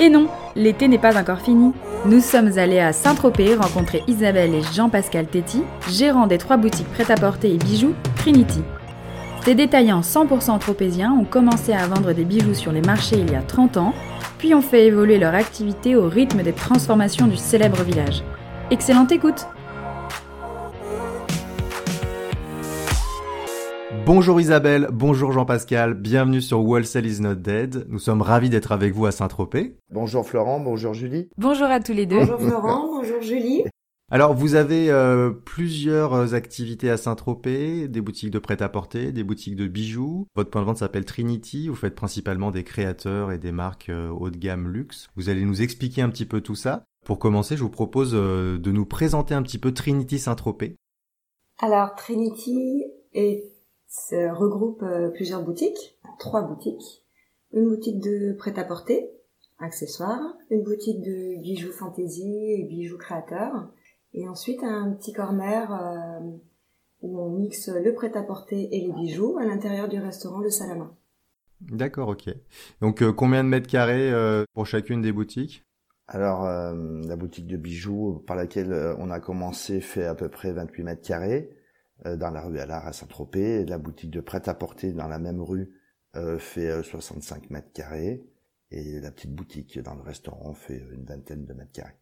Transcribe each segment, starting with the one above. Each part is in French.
Et non, l'été n'est pas encore fini. Nous sommes allés à Saint-Tropez rencontrer Isabelle et Jean-Pascal Tetti, gérants des trois boutiques prêt-à-porter et bijoux Trinity. Ces détaillants 100% tropéziens ont commencé à vendre des bijoux sur les marchés il y a 30 ans, puis ont fait évoluer leur activité au rythme des transformations du célèbre village. Excellente écoute Bonjour Isabelle, bonjour Jean-Pascal, bienvenue sur Wholesale is not dead. Nous sommes ravis d'être avec vous à Saint-Tropez. Bonjour Florent, bonjour Julie. Bonjour à tous les deux. Bonjour Florent, bonjour Julie. Alors vous avez euh, plusieurs activités à Saint-Tropez, des boutiques de prêt-à-porter, des boutiques de bijoux. Votre point de vente s'appelle Trinity, vous faites principalement des créateurs et des marques euh, haut de gamme luxe. Vous allez nous expliquer un petit peu tout ça. Pour commencer, je vous propose euh, de nous présenter un petit peu Trinity Saint-Tropez. Alors Trinity est ça regroupe euh, plusieurs boutiques, trois boutiques. Une boutique de prêt-à-porter, accessoires, une boutique de bijoux fantaisie et bijoux créateurs, et ensuite un petit corner euh, où on mixe le prêt-à-porter et les bijoux à l'intérieur du restaurant Le Salama. D'accord, ok. Donc euh, combien de mètres carrés euh, pour chacune des boutiques? Alors euh, la boutique de bijoux par laquelle euh, on a commencé fait à peu près 28 mètres carrés. Euh, dans la rue Allard à Saint-Tropez. La boutique de prêt-à-porter dans la même rue euh, fait 65 mètres carrés et la petite boutique dans le restaurant fait une vingtaine de mètres carrés.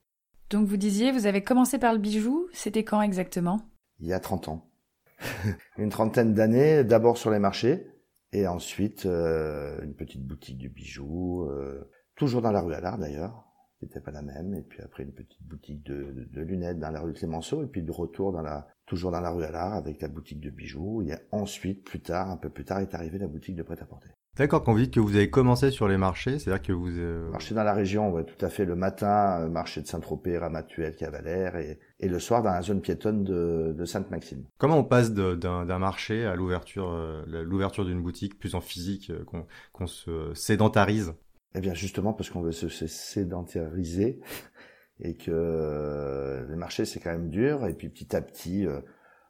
Donc vous disiez, vous avez commencé par le bijou, c'était quand exactement? Il y a 30 ans. une trentaine d'années, d'abord sur les marchés et ensuite euh, une petite boutique de bijoux, euh, toujours dans la rue Allard d'ailleurs, qui n'était pas la même, et puis après une petite boutique de, de, de, lunettes dans la rue Clémenceau, et puis de retour dans la, toujours dans la rue Allard avec la boutique de bijoux. A ensuite, plus tard, un peu plus tard, est arrivée la boutique de prêt-à-porter. D'accord, quand vous dites que vous avez commencé sur les marchés, c'est-à-dire que vous... Euh... Marché dans la région, ouais, tout à fait. Le matin, euh, marché de Saint-Tropez, Ramatuel, Cavalère, et, et le soir dans la zone piétonne de, de Sainte-Maxime. Comment on passe d'un marché à l'ouverture euh, l'ouverture d'une boutique plus en physique, euh, qu'on qu'on se sédentarise? Eh bien justement parce qu'on veut se, se sédentariser et que euh, le marché c'est quand même dur. Et puis petit à petit euh,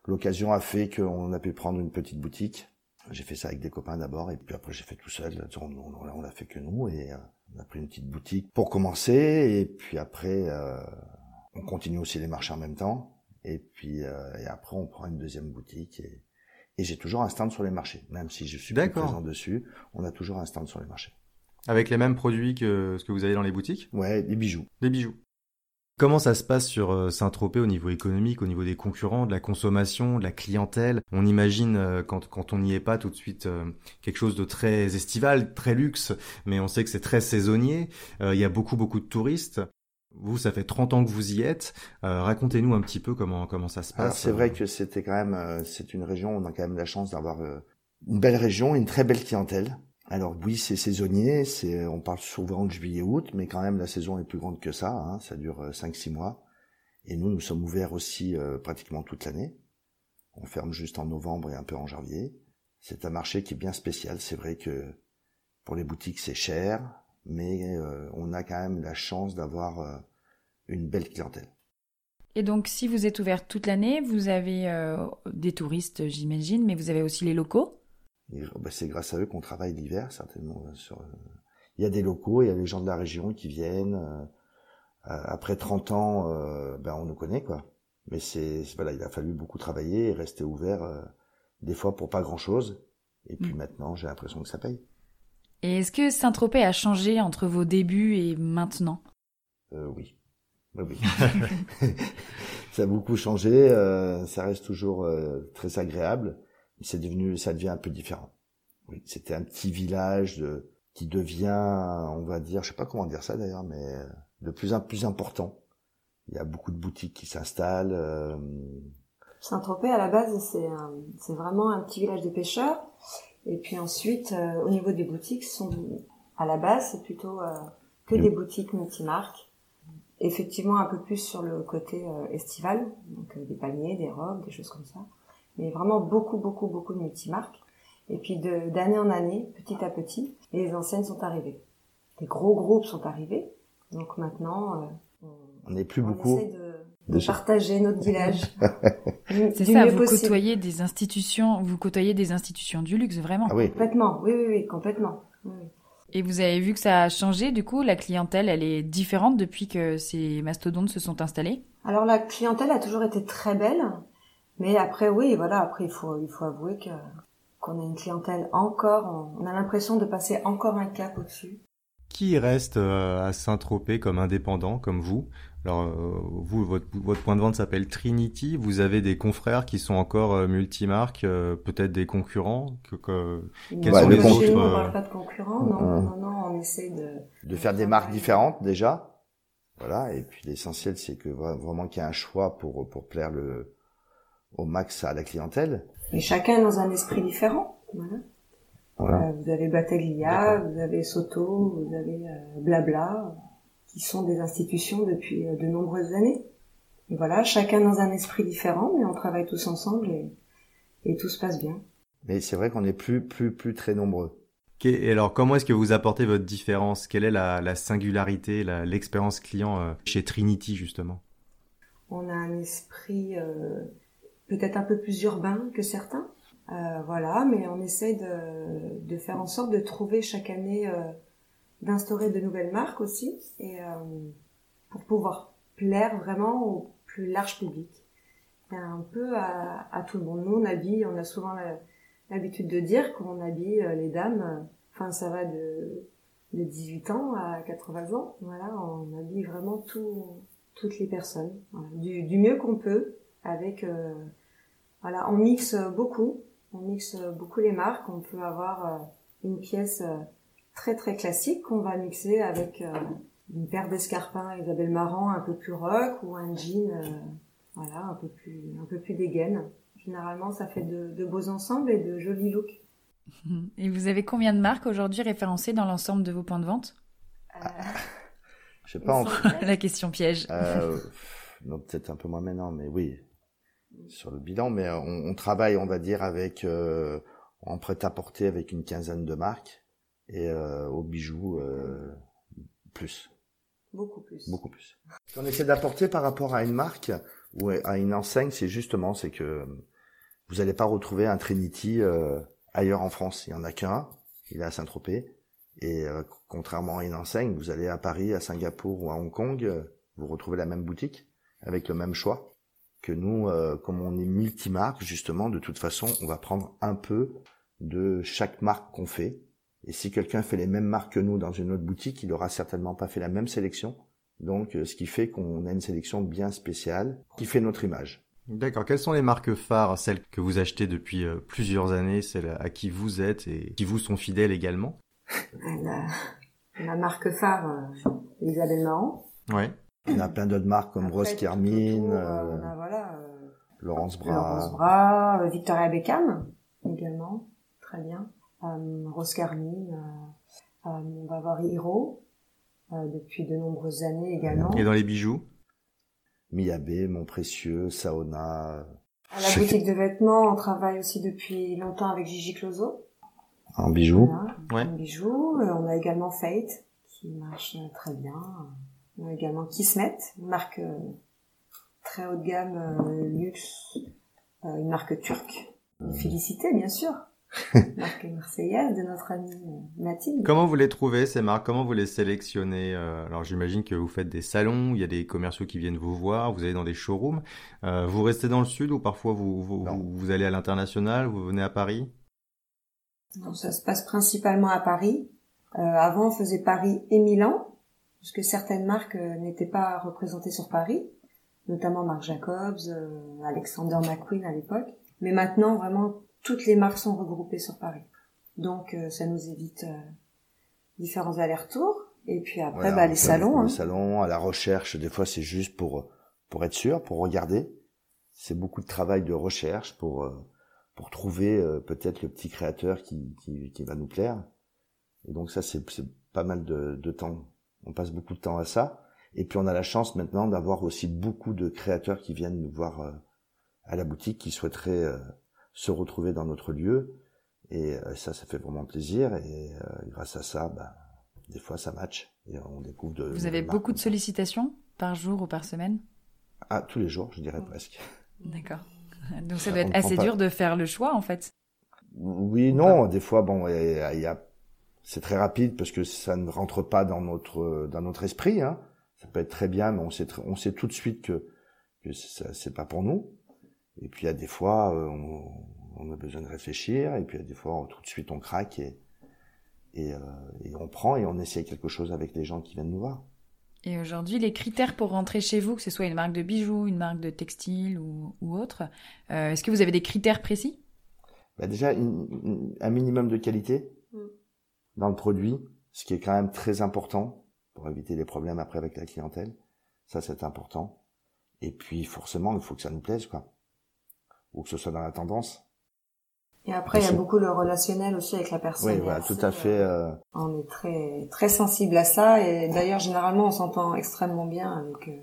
l'occasion a fait qu'on a pu prendre une petite boutique. J'ai fait ça avec des copains d'abord et puis après j'ai fait tout seul. On, on, on l'a fait que nous et euh, on a pris une petite boutique pour commencer. Et puis après euh, on continue aussi les marchés en même temps. Et puis euh, et après on prend une deuxième boutique et, et j'ai toujours un stand sur les marchés même si je suis plus présent dessus. On a toujours un stand sur les marchés avec les mêmes produits que ce que vous avez dans les boutiques ouais des bijoux des bijoux Comment ça se passe sur euh, Saint-Tropez au niveau économique, au niveau des concurrents, de la consommation, de la clientèle? On imagine euh, quand, quand on n'y est pas tout de suite euh, quelque chose de très estival, très luxe, mais on sait que c'est très saisonnier. Il y a beaucoup beaucoup de touristes. Vous, ça fait 30 ans que vous y êtes. Euh, Racontez-nous un petit peu comment comment ça se passe. C'est vrai que c'était quand même, c'est une région, on a quand même la chance d'avoir une belle région, une très belle clientèle. Alors oui, c'est saisonnier, on parle souvent de juillet-août, mais quand même la saison est plus grande que ça, hein, ça dure 5-6 mois. Et nous, nous sommes ouverts aussi euh, pratiquement toute l'année. On ferme juste en novembre et un peu en janvier. C'est un marché qui est bien spécial. C'est vrai que pour les boutiques c'est cher, mais euh, on a quand même la chance d'avoir euh, une belle clientèle. Et donc, si vous êtes ouvert toute l'année, vous avez des touristes, j'imagine, mais vous avez aussi les locaux ben c'est grâce à eux qu'on travaille l'hiver certainement. Sur, il y a des locaux, il y a des gens de la région qui viennent. Euh, après 30 ans, euh, ben on nous connaît quoi. Mais c'est voilà, il a fallu beaucoup travailler et rester ouvert euh, des fois pour pas grand chose. Et puis mmh. maintenant, j'ai l'impression que ça paye. Et est-ce que Saint-Tropez a changé entre vos débuts et maintenant? Euh, Oui. Oui, oui. ça a beaucoup changé. ça reste toujours très agréable c'est devenu, ça devient un peu différent. Oui, c'était un petit village de, qui devient, on va dire, je sais pas comment dire ça d'ailleurs, mais de plus en plus important. Il y a beaucoup de boutiques qui s'installent. Euh... Saint-Tropez, à la base, c'est c'est vraiment un petit village de pêcheurs. Et puis ensuite, euh, au niveau des boutiques, sont À la base, c'est plutôt euh, que des boutiques multimarques. Effectivement, un peu plus sur le côté euh, estival, donc euh, des paniers, des robes, des choses comme ça. Mais vraiment beaucoup, beaucoup, beaucoup de multimarques. Et puis d'année en année, petit à petit, les enseignes sont arrivées. Des gros groupes sont arrivés. Donc maintenant, on n'est plus beaucoup. Essaie de, de, partager notre village. C'est ça, vous côtoyez des institutions, vous côtoyez des institutions du luxe, vraiment. Ah oui. Complètement, oui, oui, oui, complètement. Oui. Et vous avez vu que ça a changé, du coup, la clientèle, elle est différente depuis que ces mastodontes se sont installés? Alors la clientèle a toujours été très belle, mais après, oui, voilà, après il faut, il faut avouer que qu'on a une clientèle encore, on a l'impression de passer encore un cap au-dessus. Qui reste euh, à Saint-Tropez comme indépendant, comme vous? Alors, euh, vous, votre, votre, point de vente s'appelle Trinity. Vous avez des confrères qui sont encore euh, multimarques, euh, peut-être des concurrents? Que, que, quels sont les autres On parle pas de concurrents, non, non, non, on essaie de de faire des marques différentes déjà. Voilà. Et puis l'essentiel, c'est que vraiment qu'il y ait un choix pour pour plaire le au max à la clientèle. Et chacun dans un esprit différent. Voilà. voilà. vous avez Battaglia, vous avez Soto, vous avez Blabla qui sont des institutions depuis euh, de nombreuses années. Et voilà, chacun dans un esprit différent, mais on travaille tous ensemble et, et tout se passe bien. Mais c'est vrai qu'on est plus, plus, plus très nombreux. Et alors, comment est-ce que vous apportez votre différence? Quelle est la, la singularité, l'expérience client euh, chez Trinity, justement? On a un esprit euh, peut-être un peu plus urbain que certains. Euh, voilà, mais on essaie de, de, faire en sorte de trouver chaque année euh, d'instaurer de nouvelles marques aussi et euh, pour pouvoir plaire vraiment au plus large public et un peu à, à, tout le monde. Nous on habille, on a souvent l'habitude de dire qu'on habille euh, les dames, enfin ça va de de 18 ans à 80 ans, voilà, on habille vraiment tout, toutes les personnes, du, du, mieux qu'on peut, avec, euh, voilà, on mixe beaucoup, on mixe beaucoup les marques, on peut avoir euh, une pièce très très classique qu'on va mixer avec euh, une paire d'escarpins Isabelle Marant un peu plus rock ou un jean euh, voilà un peu plus un peu plus dégaine. Généralement, ça fait de, de, beaux ensembles et de jolis looks. Et vous avez combien de marques aujourd'hui référencées dans l'ensemble de vos points de vente? Euh, Je sais pas. En... La question piège. Euh, non, peut-être un peu moins maintenant, mais oui, sur le bilan. Mais on, on travaille, on va dire, avec euh, en prêt-à-porter avec une quinzaine de marques et euh, aux bijoux euh, plus. Beaucoup plus. Beaucoup plus. Ce qu'on essaie d'apporter par rapport à une marque ou à une enseigne, c'est justement c'est que vous n'allez pas retrouver un Trinity euh, ailleurs en France. Il y en a qu'un, il est à Saint-Tropez. Et euh, contrairement à une enseigne, vous allez à Paris, à Singapour ou à Hong Kong, euh, vous retrouvez la même boutique avec le même choix. Que nous, euh, comme on est multimarque, justement, de toute façon, on va prendre un peu de chaque marque qu'on fait et si quelqu'un fait les mêmes marques que nous dans une autre boutique, il aura certainement pas fait la même sélection. Donc, euh, ce qui fait qu'on a une sélection bien spéciale qui fait notre image. D'accord. Quelles sont les marques phares, celles que vous achetez depuis euh, plusieurs années, celles à qui vous êtes et qui vous sont fidèles également? La, la, marque phare, euh, Isabelle Marant. Ouais. On a plein d'autres marques comme Rose Carmine, euh, voilà, Laurence Bras, Laurence Bras, Victoria Beckham également, très bien euh, Rose Carmine, euh, euh, on va voir Hiro depuis de nombreuses années également. Et dans les bijoux? Miyabe, Mon Précieux, Saona. À la boutique de vêtements, on travaille aussi depuis longtemps avec Gigi Closo. En bijoux ouais. En bijoux. On a également Fate, qui marche très bien. A également Kismet, une marque très haut de gamme, luxe, une marque turque. Félicité, bien sûr marque marseillaise de notre ami euh, Mathilde. Comment vous les trouvez ces marques? Comment vous les sélectionnez euh, Alors j'imagine que vous faites des salons, il y a des commerciaux qui viennent vous voir, vous allez dans des showrooms. Euh, vous restez dans le sud ou parfois vous, vous, vous, allez à l'international, vous venez à Paris? Non, ça se passe principalement à Paris. Euh, avant on faisait Paris et Milan, puisque certaines marques n'étaient pas représentées sur Paris, notamment Marc Jacobs, Alexander McQueen à l'époque. Mais maintenant vraiment toutes les marques sont regroupées sur Paris. Donc euh, ça nous évite euh, différents allers-retours. Et puis après, bah, les salons. Les hein. salons, à la recherche, des fois c'est juste pour pour être sûr, pour regarder. C'est beaucoup de travail de recherche pour euh, pour trouver peut-être le petit créateur qui, qui, qui va nous plaire. Et donc ça, c'est pas mal de, de temps. On passe beaucoup de temps à ça. Et puis on a la chance maintenant d'avoir aussi beaucoup de créateurs qui viennent nous voir euh, à la boutique, qui souhaiteraient euh, se retrouver dans notre lieu. Et euh, ça, ça fait vraiment plaisir. Et grâce à ça, bah, des fois, ça match. Et on découvre de. Vous avez beaucoup de sollicitations par jour ou par semaine? Ah, tous les jours, je dirais presque. D'accord. Donc ça doit être assez dur de faire le choix, en fait. Oui, non. Des fois, bon, il y a, c'est très rapide parce que ça ne rentre pas dans notre dans notre esprit. Hein. Ça peut être très bien, mais on sait on sait tout de suite que que c'est pas pour nous. Et puis il y a des fois, euh, on, on, a besoin de réfléchir, et puis il y a des fois, tout de suite, on craque et et, euh, et on prend et on essaie quelque chose avec les gens qui viennent nous voir. Et aujourd'hui, les critères pour rentrer chez vous, que ce soit une marque de bijoux, une marque de textile ou, ou autre, euh, est-ce que vous avez des critères précis? Bah Déjà, un minimum de qualité. Dans le produit, ce qui est quand même très important pour éviter les problèmes après avec la clientèle. Ça, c'est important. Et puis, forcément, il faut que ça nous plaise, quoi. Ou que ce soit dans la tendance. Et après, il y a beaucoup le relationnel aussi avec la personne. Oui, voilà, tout à fait. Euh... On est très très sensible à ça et d'ailleurs généralement on s'entend extrêmement bien avec euh,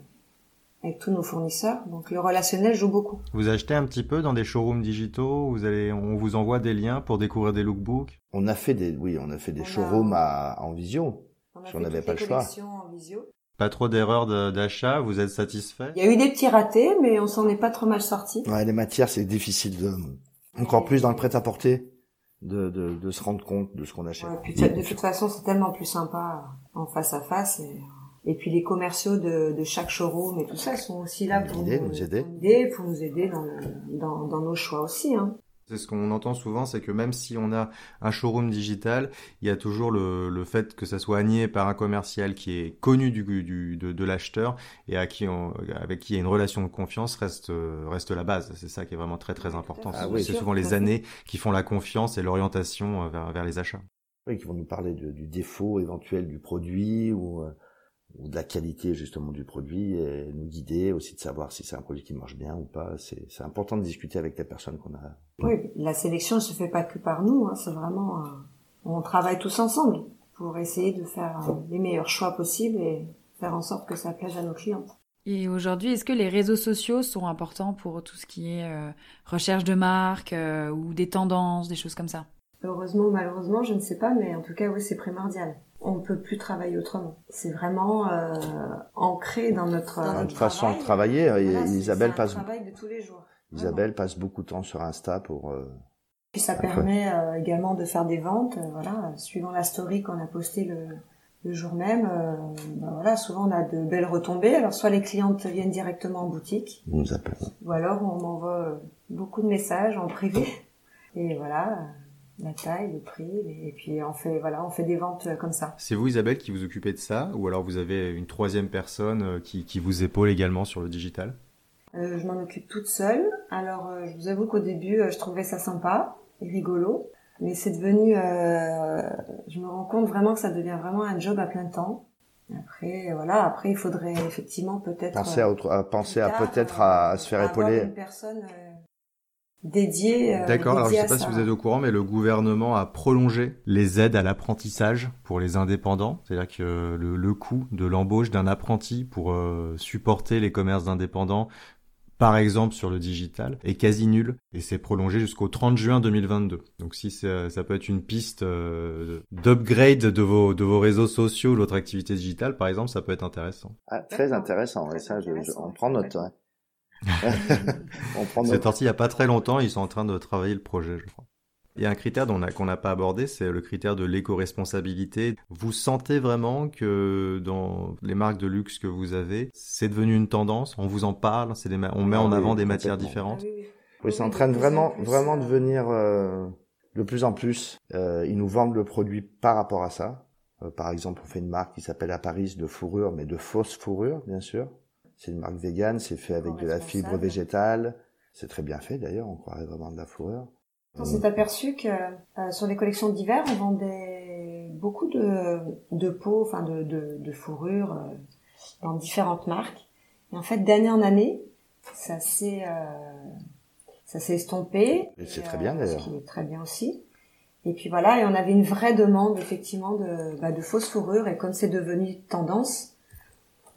avec tous nos fournisseurs. Donc le relationnel joue beaucoup. Vous achetez un petit peu dans des showrooms digitaux. Vous allez, on vous envoie des liens pour découvrir des lookbooks? On a fait des, oui, on a fait des showrooms à, en visio. On n'avait pas le choix. En visio. Pas trop d'erreurs d'achat, vous êtes satisfait? Il y a eu des petits ratés, mais on s'en est pas trop mal sorti. Ouais, les matières, c'est difficile de, encore plus dans le prêt-à-porter, de, de, de, se rendre compte de ce qu'on achète. Ouais, de toute façon, c'est tellement plus sympa en face à face. Et, et puis les commerciaux de, de chaque showroom et tout ça sont aussi là pour nous, nous, aider. pour nous aider dans, dans, dans nos choix aussi. Hein. C'est ce qu'on entend souvent, c'est que même si on a un showroom digital, il y a toujours le, le fait que ça soit anié par un commercial qui est connu du, du de, de l'acheteur et à qui on, avec qui il y a une relation de confiance reste reste la base. C'est ça qui est vraiment très très important. Ah c'est souvent les années qui font la confiance et l'orientation vers, vers les achats. Oui, qui vont nous parler de, du défaut éventuel du produit ou euh, ou de la qualité justement du produit et nous guider aussi de savoir si c'est un produit qui marche bien ou pas. C'est, c'est important de discuter avec les personnes qu'on a. Oui, la sélection ne se fait pas que par nous, hein, c'est vraiment euh, on travaille tous ensemble pour essayer de faire euh, les meilleurs choix possibles et faire en sorte que ça plaise à nos clientes. Et aujourd'hui, est-ce que les réseaux sociaux sont importants pour tout ce qui est euh, recherche de marque ou des tendances, des choses comme ça? Heureusement ou malheureusement, je ne sais pas, mais en tout cas, oui, c'est primordial on ne peut plus travailler autrement. C'est vraiment euh, ancré dans notre, dans notre façon de travailler. Isabelle passe. Travail de tous les jours. Isabelle passe beaucoup de temps sur Insta pour. Euh, Puis ça permet euh, également de faire des ventes. Voilà, suivant la story qu'on a postée le, le jour même. Ben voilà, souvent on a de belles retombées. Alors soit les clientes viennent directement en boutique. nous appellent. Ou alors on m'envoie beaucoup de messages en privé. Et voilà la taille, le prix, et puis on fait voilà, on fait des ventes euh, comme ça. C'est vous Isabelle qui vous occupez de ça, ou alors vous avez une troisième personne euh, qui, qui vous épaule également sur le digital? Euh, Je m'en occupe toute seule. Alors euh, je vous avoue qu'au début je trouvais ça sympa et rigolo, mais c'est devenu, euh, je me rends compte vraiment que ça devient vraiment un job à plein temps. Après voilà, après il faudrait effectivement peut-être penser à, autre, à penser à peut-être à, se faire épauler. Une personne dédié. Euh, D'accord. Alors je ne sais pas si vous êtes au courant, mais le gouvernement a prolongé les aides à l'apprentissage pour les indépendants. C'est-à-dire que le, le coût de l'embauche d'un apprenti pour euh, supporter les commerces d'indépendants par exemple sur le digital, est quasi nul et c'est prolongé jusqu'au 30 juin 2022. Donc si ça, ça peut être une piste euh, d'upgrade de vos, de vos réseaux sociaux ou l'autre activité digitale, par exemple, ça peut être intéressant. Ah, très intéressant, et ça, je, on prend note. Ouais. C'est sorti il y a pas très longtemps, ils sont en train de travailler le projet, je crois. Il y a un critère qu'on n'a pas abordé, c'est le critère de l'éco-responsabilité. Vous sentez vraiment que dans les marques de luxe que vous avez, c'est devenu une tendance? On vous en parle? Des On met en ah avant des matières différentes? Ah Oui, c'est en train de vraiment, vraiment devenir euh, de plus en plus. Euh, ils nous vendent le produit par rapport à ça. Euh, par exemple, on fait une marque qui s'appelle à Paris de fourrure, mais de fausse fourrure, bien sûr. C'est une marque végane, c'est fait avec de la fibre végétale. C'est très bien fait d'ailleurs, on croirait vraiment de la fourrure. On s'est aperçu que euh, sur les collections d'hiver, on vendait beaucoup de, de peaux, enfin de, de, de fourrure euh, dans différentes marques. Et en fait, d'année en année, ça s'est euh, ça s'est estompé. Et c'est très bien d'ailleurs. Ce qui est très bien aussi. Et puis voilà, et on avait une vraie demande effectivement de, bah, de fausses fourrures. Et comme c'est devenu tendance,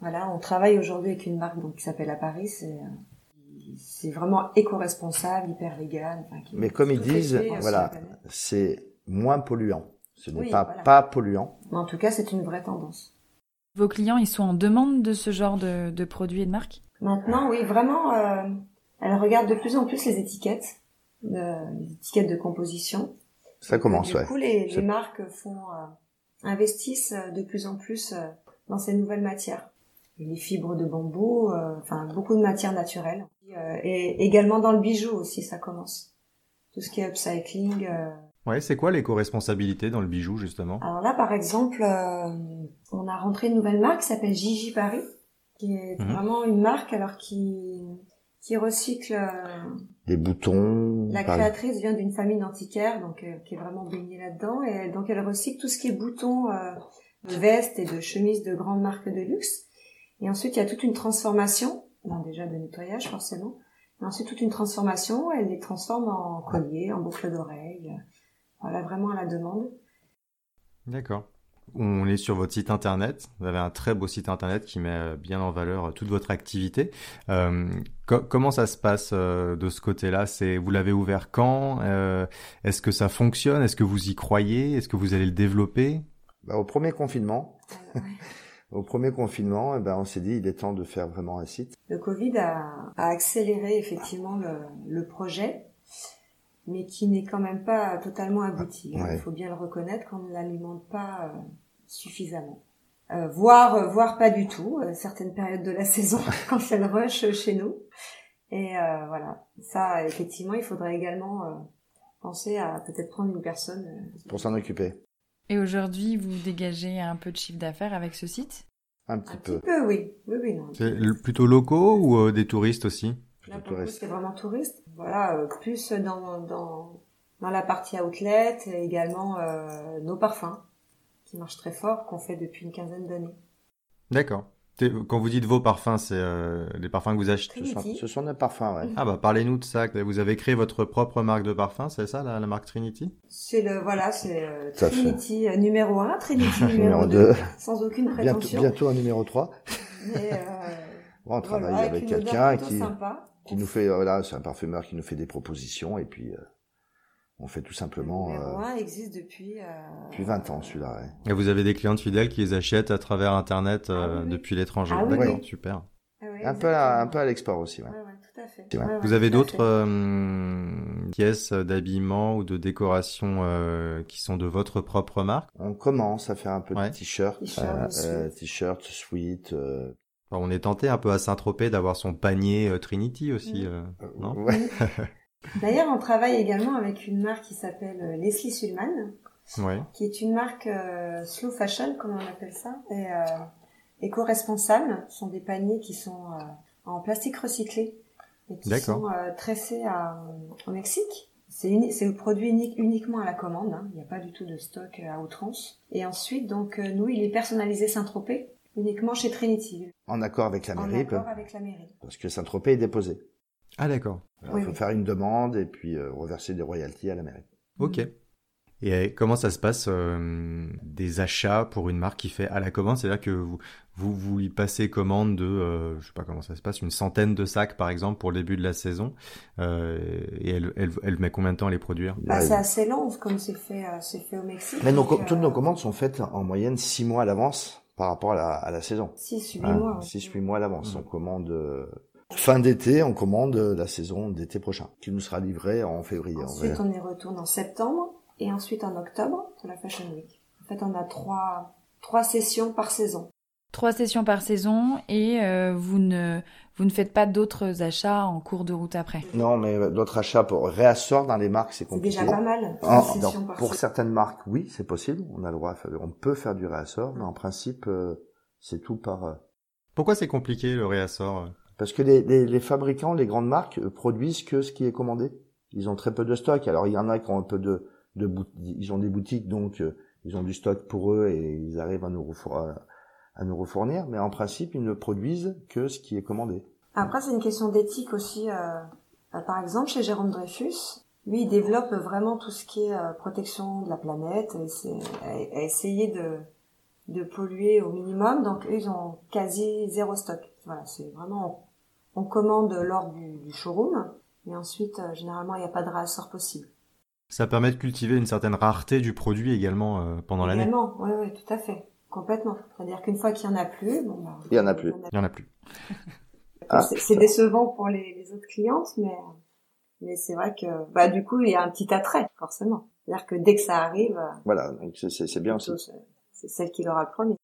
voilà, on travaille aujourd'hui avec une marque donc, qui s'appelle à Paris. C'est c'est vraiment éco-responsable, hyper légal. Enfin, qui- Mais comme ils disent, euh, voilà, c'est moins polluant. Ce n'est Oui, pas voilà. pas polluant. Mais en tout cas, c'est une vraie tendance. Vos clients, ils sont en demande de ce genre de, de produits et de marques? Maintenant, oui, vraiment, euh, elle regarde de plus en plus les étiquettes, euh, les étiquettes de composition. Ça commence, du ouais. coup, les, marques font euh, investissent euh, de plus en plus euh, dans ces nouvelles matières. Les fibres de bambou, euh, enfin beaucoup de matières naturelles. Euh, et également dans le bijou aussi, ça commence. Tout ce qui est upcycling. euh. Ouais, c'est quoi l'éco-responsabilité dans le bijou justement? Alors là, par exemple, euh, on a rentré une nouvelle marque qui s'appelle Gigi Paris, qui est Mhm. vraiment une marque alors qui qui recycle. euh, Des boutons. La créatrice vient d'une famille d'antiquaires, donc euh, qui est vraiment baignée là-dedans, et elle- donc elle recycle tout ce qui est boutons euh, de vestes et de chemises de grandes marques de luxe. Et ensuite, il y a toute une transformation, bon, déjà de nettoyage forcément, mais ensuite toute une transformation. Elle les transforme en colliers, en boucles d'oreilles, euh, voilà vraiment à la demande. D'accord. On est sur votre site internet. Vous avez un très beau site internet qui met euh, bien en valeur euh, toute votre activité. Euh, co- comment ça se passe euh, de ce côté-là? C'est vous l'avez ouvert quand? Euh, Est-ce que ça fonctionne? Est-ce que vous y croyez? Est-ce que vous allez le développer? Bah, au premier confinement, Euh, au premier confinement, eh ben, on s'est dit il est temps de faire vraiment un site. Le Covid a, a accéléré effectivement le, le projet, mais qui n'est quand même pas totalement abouti. Ouais. Il faut bien le reconnaître qu'on ne l'alimente pas euh, suffisamment. Euh, voire, euh, voire pas du tout, euh, certaines périodes de la saison, quand c'est le rush chez nous. Et euh, voilà, ça, effectivement, il faudrait également euh, penser à peut-être prendre une personne. pour s'en occuper. Et aujourd'hui, vous dégagez un peu de chiffre d'affaires avec ce site Un petit un peu. petit peu, oui. Oui, oui, non. C'est plutôt locaux ou euh, des touristes aussi? Là, Plutôt pour le coup, touriste. c'est vraiment touriste. Voilà, euh, plus dans, dans, dans la partie outlet et également euh, nos parfums, qui marchent très fort, qu'on fait depuis une quinzaine d'années. D'accord. Quand vous dites vos parfums, c'est euh, les parfums que vous achetez Ce sont, Trinity. ce sont des parfums, ouais. Ah bah parlez-nous de ça. Vous avez créé votre propre marque de parfum, c'est ça la, la marque Trinity? C'est le, voilà, c'est euh, fait. Trinity euh, numéro 1, Trinity numéro Numéro 2, deux. sans aucune Bientôt, prétention. bientôt un numéro 3. Mais, euh, on travaille voilà, avec quelqu'un qui, qui nous fait, euh, voilà, c'est un parfumeur qui nous fait des propositions et puis euh, on fait tout Le simplement numéro euh, 1 existe depuis... Euh, depuis 20 ans celui-là. ouais. Et vous avez des clientes fidèles qui les achètent à travers Internet euh, Ah oui, oui. depuis l'étranger. Ah oui, D'accord, oui. super. Ah Un peu, à, un exactement. peu à l'export aussi. Ouais. Ouais, ouais, tout à fait. Ouais, Vous avez d'autres euh, pièces d'habillement ou de décoration euh, qui sont de votre propre marque? On commence à faire un peu Ouais. de t-shirt, T-shirt, euh, sweat. euh, t-shirt, sweat. euh, Enfin, On est tenté un peu à Saint-Tropez d'avoir son panier euh, Trinity aussi, euh, non? ouais. D'ailleurs, on travaille également avec une marque qui s'appelle euh, Leslie Sulman, Ouais. qui est une marque euh, slow fashion, comme on appelle ça, et euh, éco-responsable. Ce sont des paniers qui sont euh, en plastique recyclé et qui sont euh, tressés à, au Mexique. C'est le produit unique, uniquement à la commande. hein. Il n'y a pas du tout de stock à outrance. Et ensuite, donc euh, nous, il est personnalisé Saint-Tropez, uniquement chez Trinity, En accord avec la en mairie, accord avec la mairie. parce que Saint-Tropez est déposé. Ah d'accord. Oui, il faut oui. faire une demande et puis euh, reverser des royalties à la mairie. Ok. Et euh, comment ça se passe euh, des achats pour une marque qui fait à la commande? C'est-à-dire que vous, vous vous lui passez commande de, euh, je sais pas comment ça se passe, une centaine de sacs par exemple pour le début de la saison, euh, et elle, elle, elle met combien de temps à les produire? Bah, c'est assez long, comme c'est fait, euh, c'est fait au Mexique. Mais nos, toutes euh, nos commandes sont faites en moyenne six mois à l'avance par rapport à la, à la saison. 6-8 Hein, mois. ouais. Six, huit mois à l'avance. Mhm. On commande fin d'été, on commande la saison d'été prochain, qui nous sera livrée en février. Ensuite, verra. on y retourne en septembre et ensuite en octobre pour la Fashion Week. En fait, on a trois, trois sessions par saison. Trois sessions par saison et euh, vous ne vous ne faites pas d'autres achats en cours de route après. Non, mais d'autres achats pour réassort dans les marques, c'est C'est compliqué. déjà pas mal. En- par pour saison. certaines marques, oui, c'est possible. On a le droit, à faire- on peut faire du réassort, mais en principe, euh, c'est tout par. euh, Pourquoi c'est compliqué le réassort? Parce que les, les, les fabricants, les grandes marques, euh, produisent que ce qui est commandé. Ils ont très peu de stock. Alors il y en a qui ont un peu de, de ils ont des boutiques, donc euh, ils ont du stock pour eux et ils arrivent à nous, à, nous refournir. Mais en principe, ils ne produisent que ce qui est commandé. Après, c'est une question d'éthique aussi. euh, euh, par exemple, chez Jérôme Dreyfus, Lui, il développe vraiment tout ce qui est euh, protection de la planète, et essayer de, de polluer au minimum. Donc, eux, ils ont quasi zéro stock. Voilà, c'est vraiment, on commande lors du, du showroom, et ensuite, euh, généralement, il n'y a pas de réassort possible. Ça permet de cultiver une certaine rareté du produit également euh, pendant l'année. Également, oui, oui, tout à fait. Complètement. C'est-à-dire qu'une fois qu'il y en a plus, bon, bah, Il y en a plus. Il y en a plus. Ah. C'est décevant pour les, les autres clientes, mais mais c'est vrai que bah du coup il y a un petit attrait forcément. C'est-à-dire que dès que ça arrive, euh, Voilà, donc c'est- bien aussi. c'est celle qui l'aura le premier.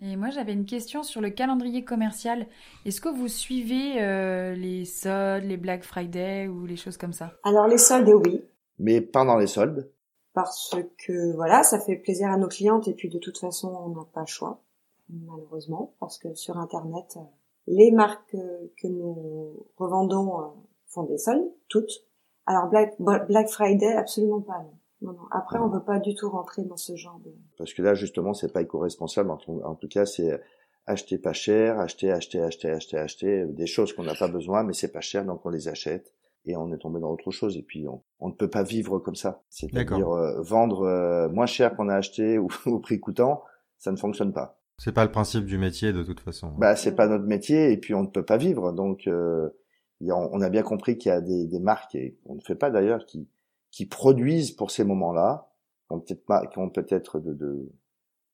Et moi, j'avais une question sur le calendrier commercial. Est-ce que vous suivez euh, les soldes, les Black Friday ou les choses comme ça? Alors les soldes, oui, Mais pendant les soldes, parce que voilà, ça fait plaisir à nos clientes et puis de toute façon on n'a pas le choix, malheureusement, parce que sur internet, euh, les marques euh, que nous revendons font des soldes, toutes. Alors Black, Black Friday, absolument pas. Non. Non, non. Après, on veut pas du tout rentrer dans ce genre de. parce que là justement c'est pas éco-responsable, en, tout- en tout cas c'est acheter pas cher, acheter, acheter, acheter, acheter, acheter, euh, des choses qu'on n'a pas besoin mais c'est pas cher donc on les achète et on est tombé dans autre chose et puis on, on ne peut pas vivre comme ça. C'est-à-dire D'accord. euh, vendre euh, moins cher qu'on a acheté ou au prix coûtant, ça ne fonctionne pas. C'est pas le principe du métier de toute façon. Bah c'est pas notre métier et puis on ne peut pas vivre donc euh, on a bien compris qu'il y a des, des marques et on ne fait pas d'ailleurs qui qui produisent pour ces moments-là, qui ont peut-être pas- qui ont peut-être de, de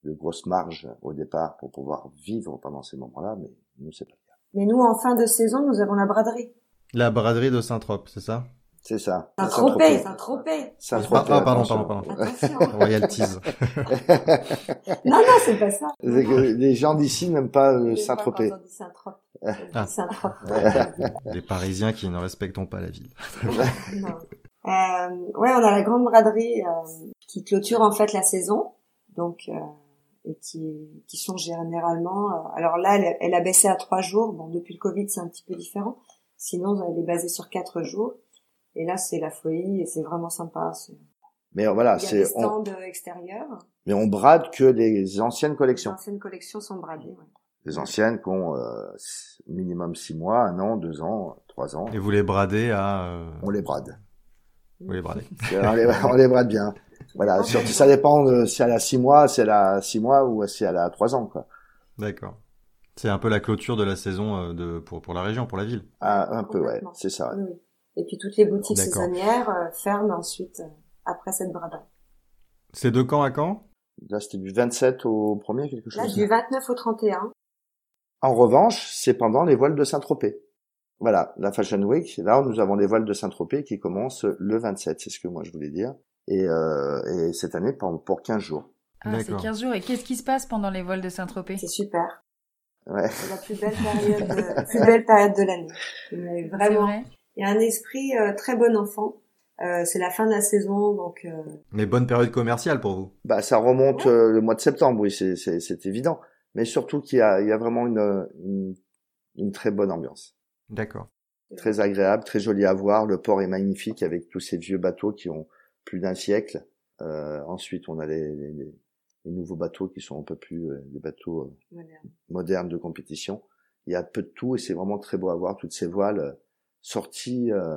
de grosses marges au départ pour pouvoir vivre pendant ces moments-là, mais nous c'est pas le cas. Mais nous, en fin de saison, nous avons la braderie. La braderie de Saint-Trope, c'est ça? C'est ça. Saint-Tropez. tropé, c'est un tropé. Saint-Tropez, Ah, pardon, attention. pardon, pardon. Attention. Royalties. non, non, c'est pas ça. Les gens d'ici n'aiment pas euh, Saint-Tropez. Saint-Trope. Ah. Saint-Trope. Les Parisiens qui ne respectent pas la ville. Non. Euh, ouais, on a la grande braderie euh, qui clôture en fait la saison, donc euh, et qui qui sont généralement. euh, alors là, elle, elle a baissé à trois jours. Bon, depuis le Covid, c'est un petit peu différent. Sinon, elle est basée sur quatre jours. Et là, c'est la folie et c'est vraiment sympa. Mais voilà, c'est on, stands extérieurs. mais on brade que des anciennes Les collections. anciennes collections sont bradées. Ouais. Des anciennes qui ont euh, minimum six mois, un an, deux ans, trois ans. Et vous les bradez à... euh, On les brade. Vous les bradez. on, les, on les brade bien. Voilà, surtout ça dépend de si elle a six mois, si elle a six mois ou si elle a trois ans, quoi. D'accord. C'est un peu la clôture de la saison euh, de, pour, pour la région, pour la ville. Ah, un peu, ouais, c'est ça. ouais. Oui, oui. Et puis toutes les boutiques saisonnières euh, ferment ensuite euh, après cette braderie. C'est de quand à quand? Là, c'était du 27 au premier, quelque chose. Là, du ça. 29 au 31. En revanche, c'est pendant les voiles de Saint-Tropez. Voilà, la Fashion Week. Là, nous avons les voiles de Saint-Tropez qui commencent le 27, c'est ce que moi je voulais dire. Et, euh, et cette année, pour, pour 15 jours. Ah, c'est D'accord. 15 jours. Et qu'est-ce qui se passe pendant les vols de Saint-Tropez? C'est super. Ouais. C'est la plus belle période, de, plus belle période de l'année. Vraiment, vrai il y a un esprit euh, très bon enfant. Euh, c'est la fin de la saison, donc euh, Mais bonne période commerciale pour vous. Bah, ça remonte euh, le mois de septembre, oui, c'est, c'est, c'est évident. Mais surtout qu'il y a, il y a vraiment une, une, une très bonne ambiance. D'accord. Très agréable, très joli à voir. Le port est magnifique avec tous ces vieux bateaux qui ont plus d'un siècle. Euh, ensuite, on a les, les, les- les nouveaux bateaux qui sont un peu plus euh, des bateaux euh, moderne. modernes de compétition. Il y a peu de tout et c'est vraiment très beau à voir. Toutes ces voiles euh, sorties euh,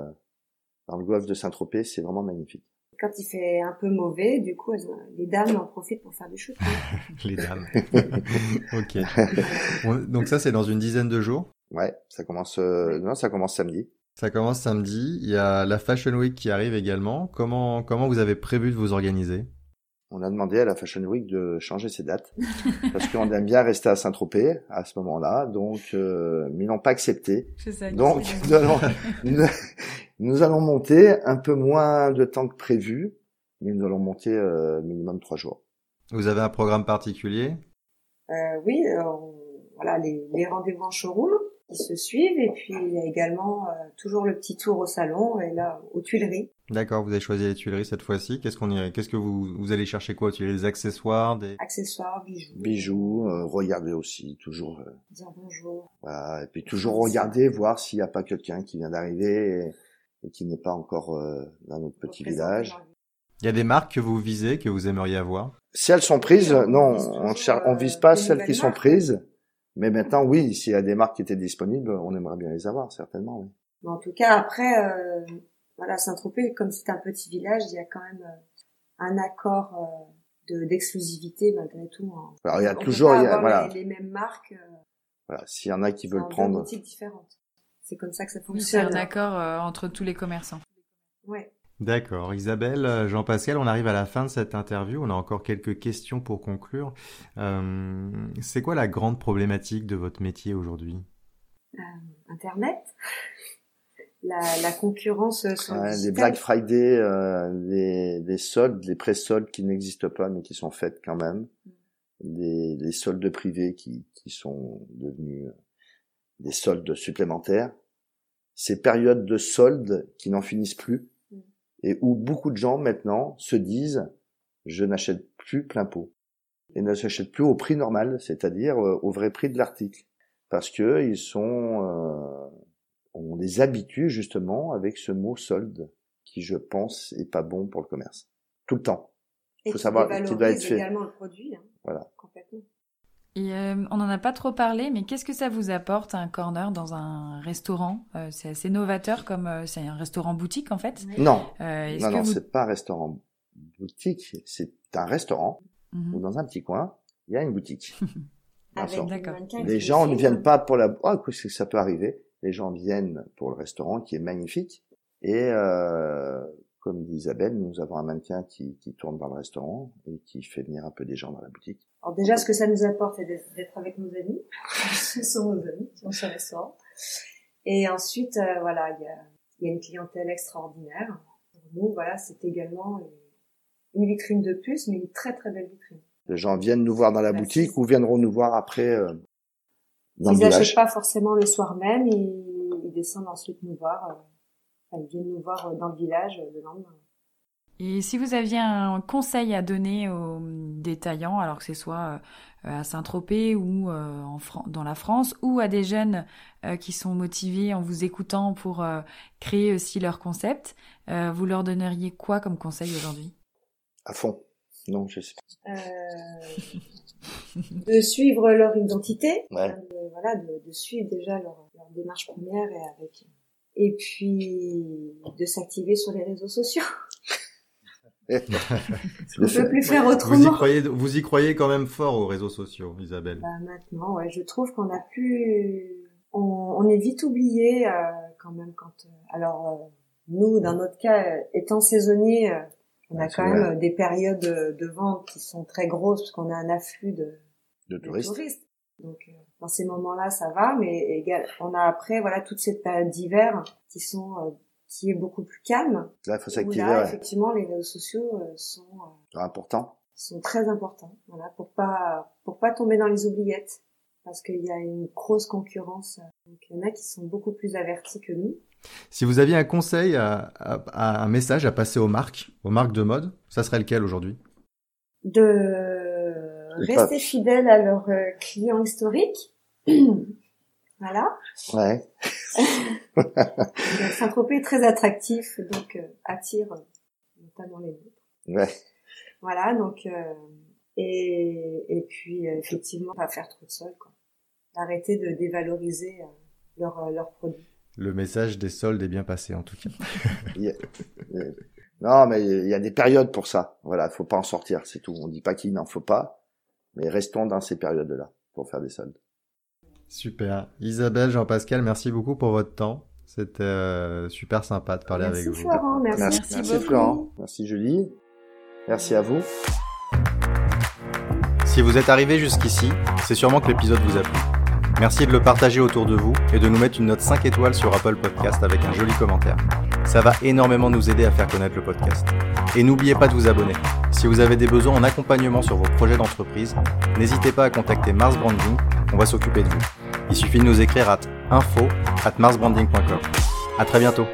dans le golfe de Saint-Tropez, c'est vraiment magnifique. Quand il fait un peu mauvais, du coup, elles- les dames en profitent pour faire du shoot. Les dames. ok. Donc ça, c'est dans une dizaine de jours. Ouais, ça commence. euh, non, ça commence samedi. Ça commence samedi. Il y a la Fashion Week qui arrive également. Comment, comment vous avez prévu de vous organiser? On a demandé à la Fashion Week de changer ses dates parce qu'on aime bien rester à Saint-Tropez à ce moment-là. Donc, euh, mais ils n'ont pas accepté. C'est ça. Donc, nous allons, nous, allons monter un peu moins de temps que prévu, mais nous allons monter euh, minimum trois jours. Vous avez un programme particulier? Euh, oui, euh, on- voilà les, les rendez-vous en showroom qui se suivent et puis il y a également euh, toujours le petit tour au salon et là aux Tuileries. D'accord, vous avez choisi les Tuileries cette fois-ci. Qu'est-ce qu'on irait Qu'est-ce que vous, vous allez chercher quoi? Aux Tuileries Des accessoires, des Accessoires, bijoux, Bijoux, euh, regardez aussi toujours, euh, dire bonjour. voilà, et puis toujours regarder, voir s'il n'y a pas quelqu'un qui vient d'arriver et, et qui n'est pas encore euh, dans notre petit village. Il y a des marques que vous visez, que vous aimeriez avoir? Si elles sont prises, non, vise on, cher- on euh, vise pas celles qui sont prises. Mais maintenant, oui, s'il y a des marques qui étaient disponibles, on aimerait bien les avoir, certainement. Oui. Mais en tout cas après, euh, voilà, Saint-Tropez, comme c'est un petit village, il y a quand même un accord de d'exclusivité malgré tout. Hein. Alors il y a toujours, il y a, voilà. les, mêmes marques. Voilà, s'il y en a qui veulent prendre. Différentes. C'est comme ça que ça fonctionne. C'est un accord entre tous les commerçants. Ouais. D'accord. Isabelle, euh, Jean-Pascal, on arrive à la fin de cette interview. On a encore quelques questions pour conclure. Euh, c'est quoi la grande problématique de votre métier aujourd'hui? Euh, Internet. La, la concurrence sur Les Black Friday, euh, les, les, soldes, les pré-soldes qui n'existent pas mais qui sont faites quand même. Les, les soldes privés qui, qui sont devenus des soldes supplémentaires. Ces périodes de soldes qui n'en finissent plus et où beaucoup de gens maintenant se disent je n'achète plus plein pot et ne s'achètent plus au prix normal, c'est-à-dire euh, au vrai prix de l'article, parce que ils sont euh, on les habitue justement avec ce mot solde qui je pense est pas bon pour le commerce tout le temps. Il faut savoir qu'il doit être fait. également le produit. Hein, voilà. Complètement. Et euh, on n'en a pas trop parlé, mais qu'est-ce que ça vous apporte un corner dans un restaurant? Euh, C'est assez novateur comme euh, c'est un restaurant boutique en fait. Non, non, non, c'est pas un restaurant boutique, c'est un restaurant mhm. où dans un petit coin il y a une boutique. D'accord. Les gens ne viennent pas pour la. Oh, ça peut arriver. Les gens viennent pour le restaurant qui est magnifique et comme dit Isabelle, nous avons un mannequin qui, qui tourne dans le restaurant et qui fait venir un peu des gens dans la boutique. Alors déjà, ce que ça nous apporte, c'est d'être avec nos amis. ce sont nos amis qui sont sur le restaurant. Et ensuite, euh, voilà, il y a, y a, une clientèle extraordinaire. Pour nous, voilà, c'est également une vitrine de plus, mais une très très belle vitrine. Les gens viennent nous voir dans la boutique ou viendront nous voir après euh, dans ils le village. Ils n'achètent pas forcément le soir même, ils, ils descendent ensuite nous voir. Euh, ils viennent nous voir dans le village le lendemain. Et si vous aviez un conseil à donner aux détaillants, alors que ce soit euh, à Saint-Tropez ou euh, en dans la France, ou à des jeunes euh, qui sont motivés en vous écoutant pour créer aussi leur concept, vous leur donneriez quoi comme conseil aujourd'hui? À fond. Non, je sais pas. de suivre leur identité, voilà, de, suivre déjà leur, leur démarche première et avec et puis de s'activer sur les réseaux sociaux. On ne peut plus faire autrement. Vous y, croyez, vous y croyez quand même fort aux réseaux sociaux, Isabelle bah Maintenant, ouais, je trouve qu'on a plus... On, on, est vite oublié euh, quand même quand... Euh, alors, euh, nous, dans notre cas, étant saisonniers, on a quand même des périodes de, vente qui sont très grosses parce qu'on a un afflux de, de touristes. Donc euh, dans ces moments-là, ça va, mais on a après voilà toute cette période d'hiver qui sont euh, qui est beaucoup plus calme. Là, il faut s'activer. Là, effectivement, les réseaux sociaux euh, sont importants. Sont très importants, voilà, pour pas pour pas tomber dans les oubliettes, parce qu'il y a une grosse concurrence. Donc il y en a qui sont beaucoup plus avertis que nous. Si vous aviez un conseil, à, un message à passer aux marques, aux marques de mode, ça serait lequel aujourd'hui? De rester fidèles à leurs euh, clients historiques. voilà. Ouais. Saint-Tropez est très attractif, donc euh, attire euh, notamment les autres. Ouais. Voilà, donc et et puis effectivement pas faire trop de sol, quoi. Arrêter de dévaloriser leurs leurs produits. Le message des soldes est bien passé en tout cas. Non, mais il y a des périodes pour ça. Voilà, faut pas en sortir, c'est tout. On dit pas qu'il n'en faut pas. Mais restons dans ces périodes-là pour faire des soldes. Super. Isabelle, Jean-Pascal, merci beaucoup pour votre temps. C'était euh, super sympa de parler avec vous. Florent, merci, merci, merci, merci Florent. Merci Julie. Merci à vous. Si vous êtes arrivé jusqu'ici, c'est sûrement que l'épisode vous a plu. Merci de le partager autour de vous et de nous mettre une note 5 étoiles sur Apple Podcast avec un joli commentaire. Ça va énormément nous aider à faire connaître le podcast. Et n'oubliez pas de vous abonner. Si vous avez des besoins en accompagnement sur vos projets d'entreprise, n'hésitez pas à contacter Mars Branding, on va s'occuper de vous. Il suffit de nous écrire à info at marsbranding.com. À très bientôt.